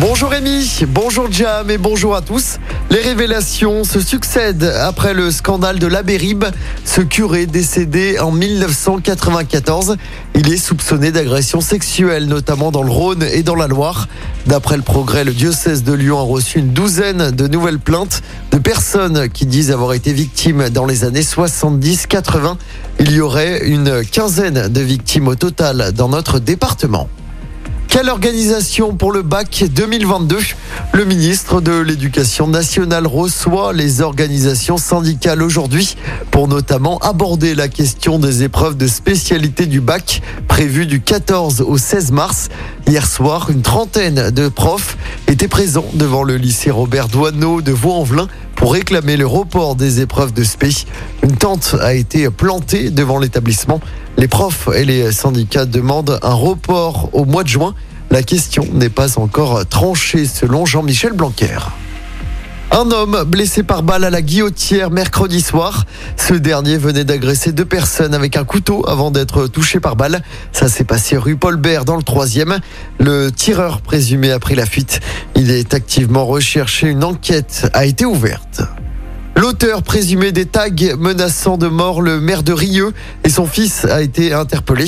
Bonjour Rémi, bonjour Jam et bonjour à tous. Les révélations se succèdent après le scandale de l'Abérib. Ce curé décédé en 1994, il est soupçonné d'agression sexuelle, notamment dans le Rhône et dans la Loire. D'après le progrès, le diocèse de Lyon a reçu une douzaine de nouvelles plaintes de personnes qui disent avoir été victimes dans les années 70-80. Il y aurait une quinzaine de victimes au total dans notre département. Quelle organisation pour le bac 2022 Le ministre de l'Éducation nationale reçoit les organisations syndicales aujourd'hui pour notamment aborder la question des épreuves de spécialité du bac prévues du 14 au 16 mars. Hier soir, une trentaine de profs étaient présents devant le lycée Robert Douaneau de Vaux-en-Velin pour réclamer le report des épreuves de spé. Une tente a été plantée devant l'établissement. Les profs et les syndicats demandent un report au mois de juin. La question n'est pas encore tranchée selon Jean-Michel Blanquer. Un homme blessé par balle à la guillotière mercredi soir. Ce dernier venait d'agresser deux personnes avec un couteau avant d'être touché par balle. Ça s'est passé rue Paul Bert dans le troisième. Le tireur présumé a pris la fuite. Il est activement recherché. Une enquête a été ouverte. L'auteur présumé des tags menaçant de mort le maire de Rieux et son fils a été interpellé.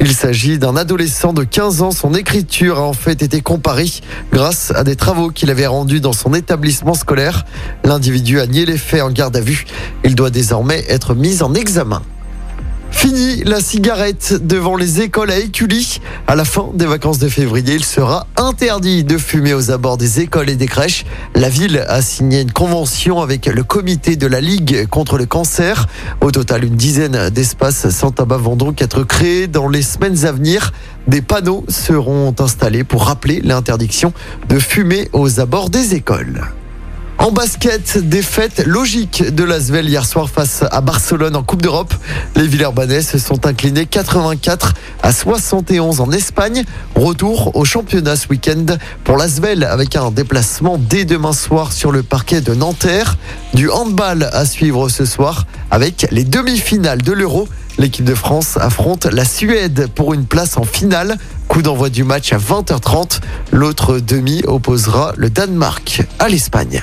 Il s'agit d'un adolescent de 15 ans. Son écriture a en fait été comparée grâce à des travaux qu'il avait rendus dans son établissement scolaire. L'individu a nié les faits en garde à vue. Il doit désormais être mis en examen. Fini la cigarette devant les écoles à Écully. À la fin des vacances de février, il sera interdit de fumer aux abords des écoles et des crèches. La ville a signé une convention avec le comité de la Ligue contre le cancer. Au total, une dizaine d'espaces sans tabac vont donc être créés dans les semaines à venir. Des panneaux seront installés pour rappeler l'interdiction de fumer aux abords des écoles. En basket, défaite logique de l'Asvel hier soir face à Barcelone en Coupe d'Europe. Les Villeurbanais se sont inclinés 84 à 71 en Espagne. Retour au championnat ce week-end pour l'Asvel avec un déplacement dès demain soir sur le parquet de Nanterre. Du handball à suivre ce soir avec les demi-finales de l'Euro. L'équipe de France affronte la Suède pour une place en finale. Coup d'envoi du match à 20h30. L'autre demi opposera le Danemark à l'Espagne.